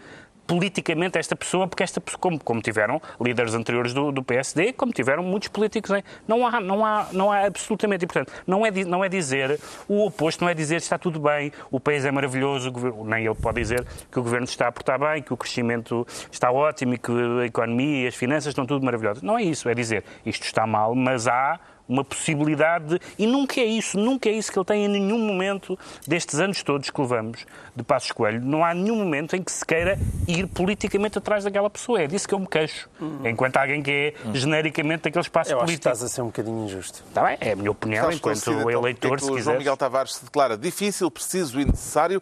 politicamente esta pessoa, porque esta pessoa, como, como tiveram líderes anteriores do, do PSD, como tiveram muitos políticos, em, não há, não há, não há absolutamente, e portanto, não é, não é dizer o oposto, não é dizer está tudo bem, o país é maravilhoso, governo, nem ele pode dizer que o governo está a portar bem, que o crescimento está ótimo e que a economia e as finanças estão tudo maravilhosas. Não é isso, é dizer isto está mal, mas há uma possibilidade de, e nunca é isso, nunca é isso que ele tem em nenhum momento destes anos todos que levamos de Passos Coelho. Não há nenhum momento em que se queira ir politicamente atrás daquela pessoa. É disso que eu me queixo. Uhum. Enquanto alguém que é uhum. genericamente daquele espaço eu político. Acho que estás a ser um bocadinho injusto. Está bem, é a minha opinião Sabes enquanto então, eleitor, é o João Miguel Tavares se declara difícil, preciso e necessário.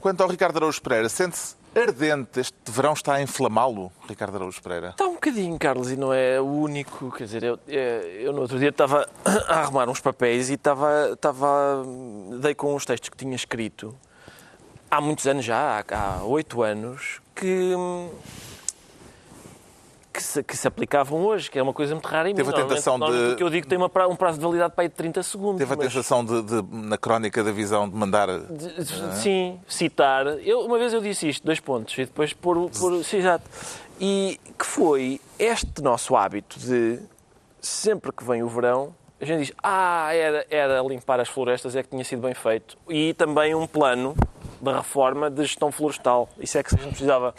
Quanto ao Ricardo Araújo Pereira, sente-se ardente. Este verão está a inflamá-lo, Ricardo Araújo Pereira? Está um bocadinho, Carlos, e não é o único. Quer dizer, eu, eu no outro dia estava a arrumar uns papéis e estava, estava, dei com os textos que tinha escrito há muitos anos já, há oito anos, que que se, que se, aplicavam hoje, que é uma coisa muito rara em Teve a tentação de... que eu digo que tem uma, um prazo de validade para aí de 30 segundos. Teve a mas... tentação de, de, na crónica da visão, de mandar... De, de, sim, citar. Eu, uma vez eu disse isto, dois pontos, e depois por... por sim, exato. E que foi este nosso hábito de, sempre que vem o verão, a gente diz, ah, era, era limpar as florestas, é que tinha sido bem feito. E também um plano da reforma de gestão florestal. Isso é que a gente precisava.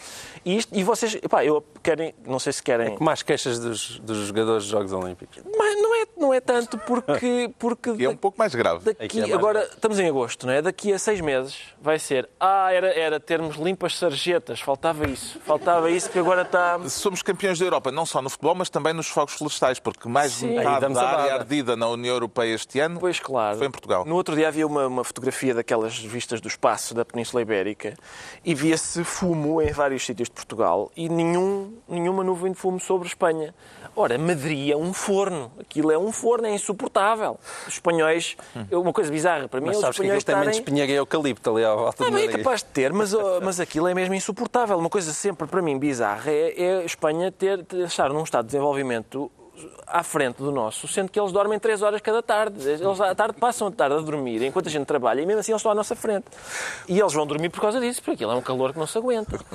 E, isto, e vocês, epá, eu querem, não sei se querem. É mais queixas dos, dos jogadores dos Jogos Olímpicos. Mas não é, não é tanto porque. porque e é um pouco mais grave. Daqui, é agora, grave. estamos em agosto, não é? Daqui a seis meses vai ser. Ah, era, era termos limpas sarjetas, faltava isso. Faltava isso que agora está. Somos campeões da Europa, não só no futebol, mas também nos fogos florestais, porque mais de metade da área ardida na União Europeia este ano pois, claro. foi em Portugal. No outro dia havia uma, uma fotografia daquelas vistas do espaço da Península Ibérica e via-se fumo em vários sítios de Portugal e nenhum, nenhuma nuvem de fumo sobre Espanha. Ora, Madrid é um forno. Aquilo é um forno, é insuportável. Os espanhóis, é uma coisa bizarra para mim, mas os espanhóis que estarem... tem espinhaga e eucalipto ali à volta Também é capaz de ter, mas, oh, mas aquilo é mesmo insuportável. Uma coisa sempre para mim bizarra é, é a Espanha ter, ter estar num estado de desenvolvimento à frente do nosso, sendo que eles dormem 3 horas cada tarde. Eles à tarde passam a tarde a dormir enquanto a gente trabalha e mesmo assim eles estão à nossa frente. E eles vão dormir por causa disso, porque aquilo é um calor que não se aguenta.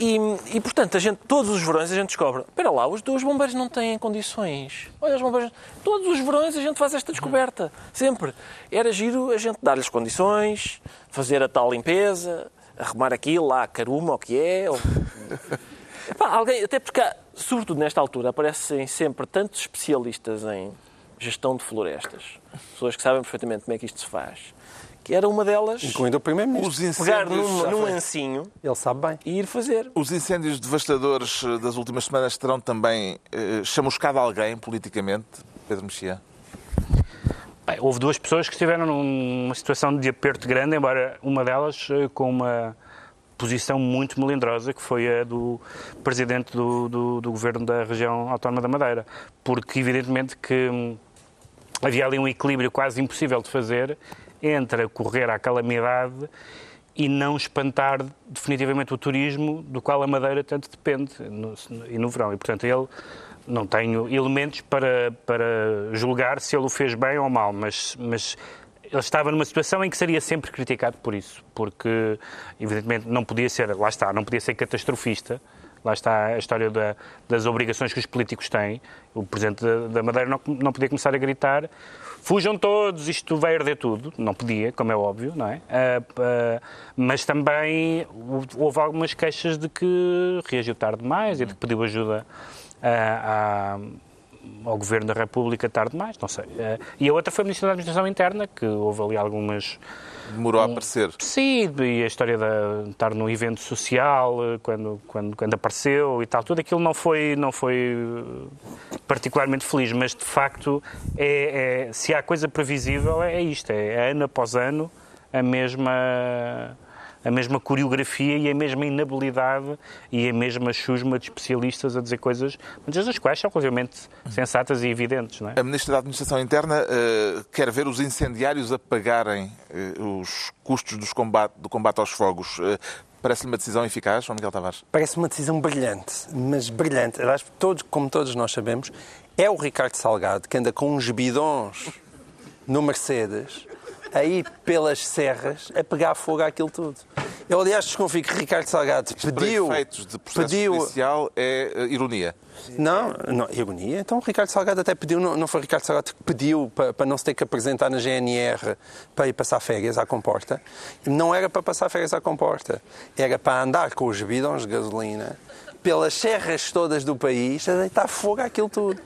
E, e portanto, a gente, todos os verões a gente descobre, espera lá, os, os bombeiros não têm condições. Olha, os bombeiros... Todos os verões a gente faz esta descoberta. Sempre. Era giro a gente dar-lhes condições, fazer a tal limpeza, arrumar aquilo lá, caruma, o que é... Ou... Epá, alguém, até porque, sobretudo nesta altura, aparecem sempre tantos especialistas em gestão de florestas, pessoas que sabem perfeitamente como é que isto se faz, que era uma delas. Incluindo o Primeiro-Ministro. Pegar num, num ancinho. Ele sabe bem. E ir fazer. Os incêndios devastadores eh, das últimas semanas terão também eh, chamuscado alguém politicamente, Pedro Mexia? Bem, houve duas pessoas que estiveram numa situação de aperto grande, embora uma delas eh, com uma posição muito melindrosa, que foi a do presidente do, do, do governo da região autónoma da Madeira. Porque, evidentemente, que hum, havia ali um equilíbrio quase impossível de fazer entre correr à calamidade e não espantar definitivamente o turismo do qual a Madeira tanto depende no, e no verão. E, portanto, ele não tenho elementos para, para julgar se ele o fez bem ou mal, mas, mas ele estava numa situação em que seria sempre criticado por isso, porque, evidentemente, não podia ser, lá está, não podia ser catastrofista, lá está a história da, das obrigações que os políticos têm. O Presidente da Madeira não, não podia começar a gritar fujam todos, isto vai arder tudo. Não podia, como é óbvio, não é? Uh, uh, mas também houve algumas queixas de que reagiu tarde demais e de que pediu ajuda uh, ao Governo da República tarde demais, não sei. Eh, e a outra foi a Ministra da Administração Interna, que houve ali algumas... Demorou um, a aparecer. Sim, e a história de estar num evento social, eh, quando, quando, quando apareceu e tal, tudo aquilo não foi, não foi eh, particularmente feliz, mas de facto, é, é se há coisa previsível, é isto, é ano após ano a mesma a mesma coreografia e a mesma inabilidade e a mesma chusma de especialistas a dizer coisas, muitas das quais são obviamente sensatas e evidentes. Não é? A Ministra da Administração Interna uh, quer ver os incendiários a pagarem uh, os custos dos combate, do combate aos fogos. Uh, Parece-lhe uma decisão eficaz, João Miguel Tavares? Parece uma decisão brilhante, mas brilhante. Aliás, todos, como todos nós sabemos, é o Ricardo Salgado que anda com uns bidons no Mercedes a ir pelas serras a pegar fogo àquilo tudo. Eu, aliás, desconfio que Ricardo Salgado pediu. Para efeitos de processo pediu judicial é eh, ironia. Não, não, ironia. Então Ricardo Salgado até pediu, não, não foi Ricardo Salgado que pediu para, para, não se ter que apresentar na GNR para ir passar férias à comporta. Não era para passar férias à comporta, era para andar com os bidões de gasolina pelas serras todas do país a deitar fogo àquilo tudo.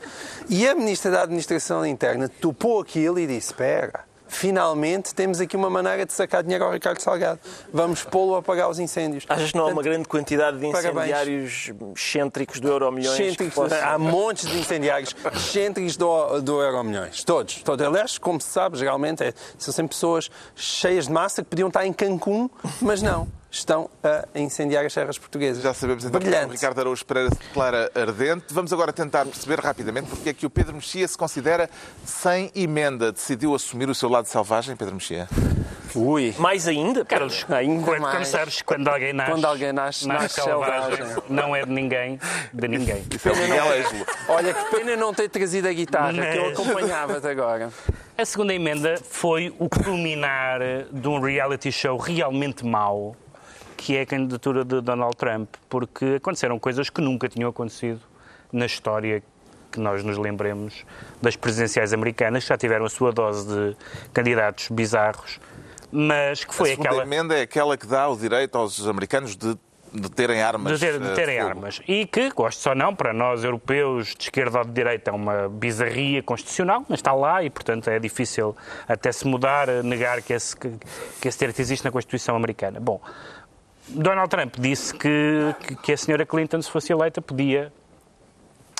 E a Ministra da Administração Interna topou aquilo e disse: espera finalmente temos aqui uma maneira de sacar dinheiro ao Ricardo Salgado. Vamos pô-lo a apagar os incêndios. Achas que não há uma grande quantidade de incendiários excêntricos do Euromilhões? Excêntricos, possa... Há montes de incendiários excêntricos do, do Euromilhões. Todos, todos. Aliás, como se sabe, geralmente é, são sempre pessoas cheias de massa que podiam estar em Cancún, mas não estão a incendiar as serras portuguesas. Já sabemos então Brilhante. que o Ricardo Araújo Pereira declara ardente. Vamos agora tentar perceber rapidamente porque é que o Pedro Mexia se considera sem emenda. Decidiu assumir o seu lado selvagem, Pedro Mexia? Ui. Mais ainda? Carlos, ainda quando, mais. quando sabes quando alguém nasce, Quando alguém nasce, nasce selvagem. não é de ninguém, de ninguém. Isso é o Miguel Ângelo. Olha, que pena não ter trazido a guitarra, que eu Mas- acompanhava-te agora. A segunda emenda foi o culminar de um reality show realmente mau, que é a candidatura de Donald Trump, porque aconteceram coisas que nunca tinham acontecido na história que nós nos lembremos das presidenciais americanas, que já tiveram a sua dose de candidatos bizarros, mas que A foi segunda aquela emenda é aquela que dá o direito aos americanos de, de terem armas. de, ter- de eh, terem fogo. armas. E que, gosto ou não, para nós europeus, de esquerda ou de direita, é uma bizarria constitucional, mas está lá e, portanto, é difícil até se mudar, negar que esse, que, que esse direito existe na Constituição americana. Bom, Donald Trump disse que, que, a senhora Clinton, se fosse eleita, podia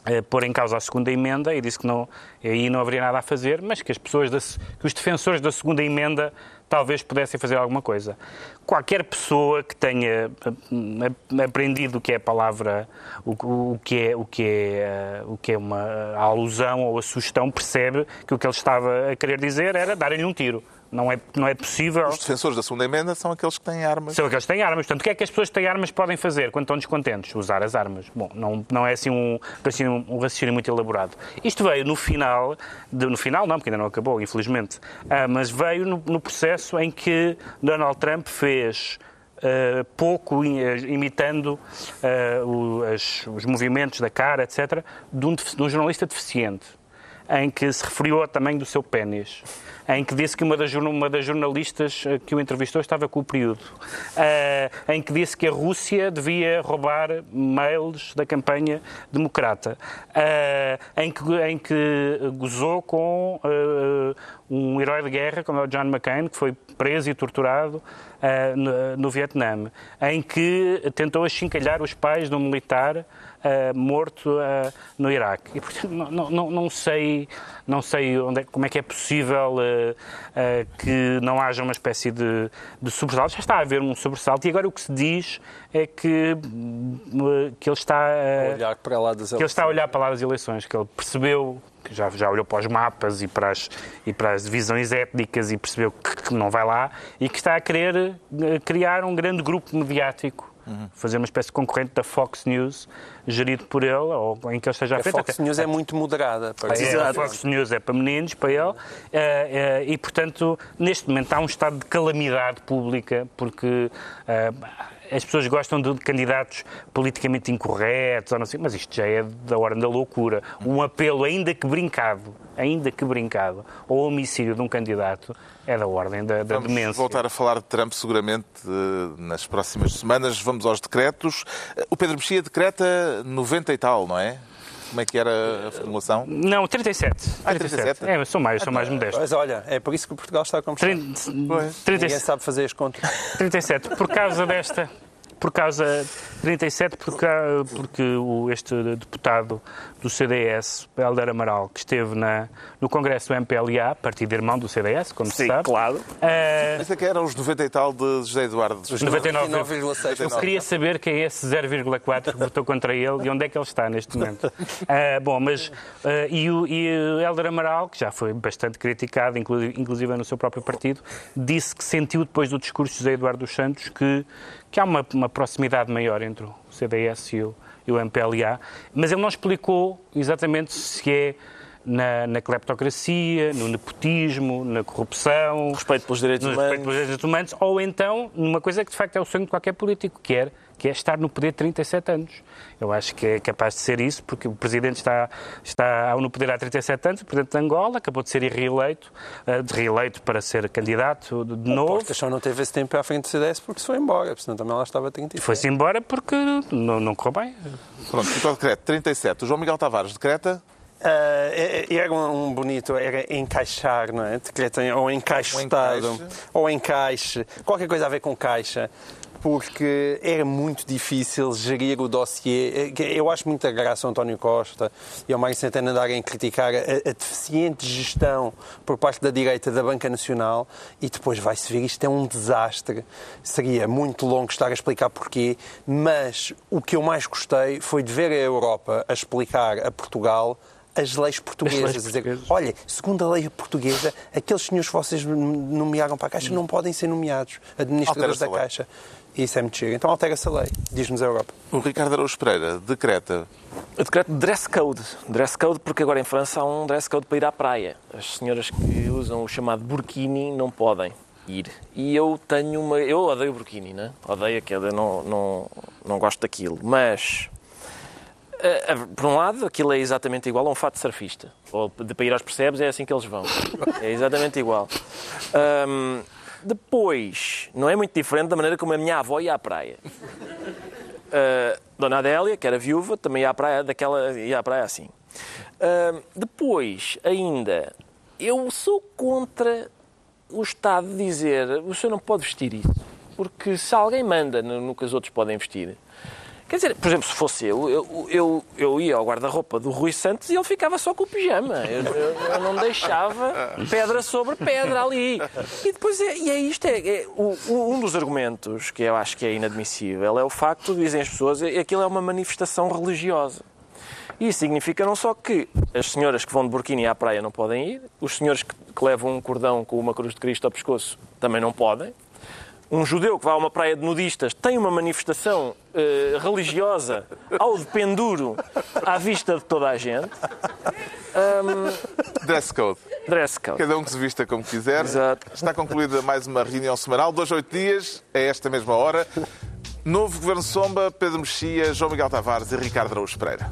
eh, pôr em causa a segunda emenda e disse que não, aí não haveria nada a fazer, mas que as pessoas, da, que os defensores da segunda emenda talvez pudessem fazer alguma coisa. Qualquer pessoa que tenha eh, aprendido o que é a palavra, o, o que é, o que é, eh, o que é uma alusão ou a sugestão, percebe que o que ele estava a querer dizer era darem-lhe um tiro. Não é, não é possível. Os defensores da segunda emenda são aqueles que têm armas. São aqueles que têm armas. Portanto, o que é que as pessoas que têm armas podem fazer quando estão descontentes? Usar as armas. Bom, não, não é assim um raciocínio, um raciocínio muito elaborado. Isto veio no final, de- no final não, porque ainda não acabou, infelizmente, Ah, mas veio no, no processo em que Donald Trump fez ah, pouco imitando ah, o- as- os movimentos da cara, etc., de um, de um jornalista deficiente em que se referiu ao tamanho do seu pênis, em que disse que uma das, uma das jornalistas eh, que o entrevistou estava com o período, eh, em que disse que a Rússia devia roubar mails da campanha democrata, eh, em, que, em que gozou com eh, um herói de guerra, como é o John McCain, que foi preso e torturado no, no Vietnã, em que tentou achincalhar os pais de um militar eh, morto eh, no Iraque. E, portanto, não, não- não, sei, não sei onde é- como é que é possível eh, que não haja uma espécie de, de sobressalto. Já está a haver um sobressalto e agora o que se diz é que, hum, que ele está... eh, Olhar para lá das que ele está a olhar para lá das eleições, que ele percebeu, que já, já olhou para os mapas e para as, e para as divisões étnicas e percebeu que, que não vai lá e que está a querer criar um grande grupo mediático, fazer uma espécie de concorrente da Fox News, gerido por ele, ou em que ele esteja à A frente. Fox Até- News é muito moderada. para é, a Fox News é para meninos, para ele, eh, eh, e portanto, neste momento há um estado de calamidade pública, porque eh, as pessoas gostam de candidatos politicamente incorretos, ou não sei, mas isto já é da ordem da loucura. Um apelo, ainda que brincado, ainda que brincado, ao homicídio de um candidato é da ordem da, da Vamos demência. voltar a falar de Trump seguramente eh, nas próximas semanas. Vamos aos decretos. Eh, O Pedro Mexia decreta 90 e tal, não é? Como é que era a formulação? Não, 37. Ah, 37? É, sou mais, sou mais modesto. Mas olha, é por isso que Portugal está a começar. 30, Ninguém 37. sabe fazer as contas. 37, por causa desta. Por causa. 37, porque, porque o, este deputado do CDS, Helder Amaral, que esteve na, no Congresso do MPLA, partido irmão do CDS, como se Sim, sabe. claro. eh, Esse é que eram os 90 e tal de José Eduardo. os 99. 99,6%. Eu queria saber quem é esse 0,4 que votou contra ele e onde é que ele está neste momento. Ah, bom, mas. ah, e, o, e Helder Amaral, que já foi bastante criticado, inclu- inclusive no seu próprio partido, disse que sentiu depois do discurso de José Eduardo dos Santos que, que há uma, uma proximidade maior entre o CDS e o, e o MPLA, mas ele não explicou exatamente se é na, na cleptocracia, no nepotismo, na corrupção, Respeito pelos direitos no humanos. respeito pelos direitos humanos, ou então numa coisa que de facto é o sonho de qualquer político, que é, que é estar no poder 37 anos. Eu acho que é capaz de ser isso, porque o Presidente está, está no poder há 37 anos, o Presidente de Angola acabou de ser reeleito, eh, de reeleito para ser candidato de de novo. Portas só não teve esse tempo à frente do CDS porque se foi embora, senão também ela estava a 37. Foi-se embora porque não, não correu bem. Pronto, ficou o decreto 37. O João Miguel Tavares decreta É- era um bonito, era encaixar, não é? Decreto em- ou encaixotado, Um encaixe. ou encaixe, qualquer coisa a ver com caixa, porque era muito difícil gerir o dossiê. Eh, Eu acho muita graça ao António Costa e ao Mário Santana andarem a criticar a, a deficiente gestão por parte da direita da Banca Nacional e depois vai-se ver isto é um desastre. Seria muito longo estar a explicar porquê, mas o que eu mais gostei foi de ver a Europa a explicar a Portugal as leis portuguesas. leis a dizer, portuguesas. olha, segundo a lei portuguesa, aqueles senhores que vocês nomearam para a Caixa não podem ser nomeados administradores da lei. Caixa. Isso é muito giro. Então altera-se a lei, diz-nos a Europa. o Ricardo Araújo Pereira decreta O decreto de dress code. Dress code porque agora em França há um dress code para ir à praia. As senhoras que usam o chamado burkini não podem ir. E eu tenho uma... Eu odeio burkini, né? Odeio aquilo, eu não, não, não gosto daquilo. Mas, por um lado, aquilo é exatamente igual a um fato surfista. Ou de, para ir aos percebes é assim que eles vão. É exatamente igual. Ahm, depois, não é muito diferente da maneira como a minha avó ia à praia. Uh, Dona Adélia, que era viúva, também ia à praia, daquela, ia à praia assim. Uh, depois, ainda, eu sou contra o Estado dizer o senhor não pode vestir isso. Porque se alguém manda no, no que os outros podem vestir. Quer dizer, por exemplo, se fosse eu, eu, eu, eu ia ao guarda-roupa do Rui Santos e ele ficava só com o pijama. Eu, eu- eu não deixava pedra sobre pedra ali. E depois, é, e é isto, é, é o- um dos argumentos que eu acho que é inadmissível é o facto, dizem as pessoas, é, aquilo é uma manifestação religiosa. E isso significa não só que as senhoras que vão de burkini à praia não podem ir, os senhores que, que levam um cordão com uma cruz de Cristo ao pescoço também não podem, um judeu que vai a uma praia de nudistas tem uma manifestação eh, religiosa ao de penduro à vista de toda a gente. dress code. Dress code. Cada um que se vista como quiser. Exato. Está concluída mais uma reunião semanal, dois, oito dias, a esta mesma hora. Novo Governo Sombra, Pedro Mexia, João Miguel Tavares e Ricardo Araújo Pereira.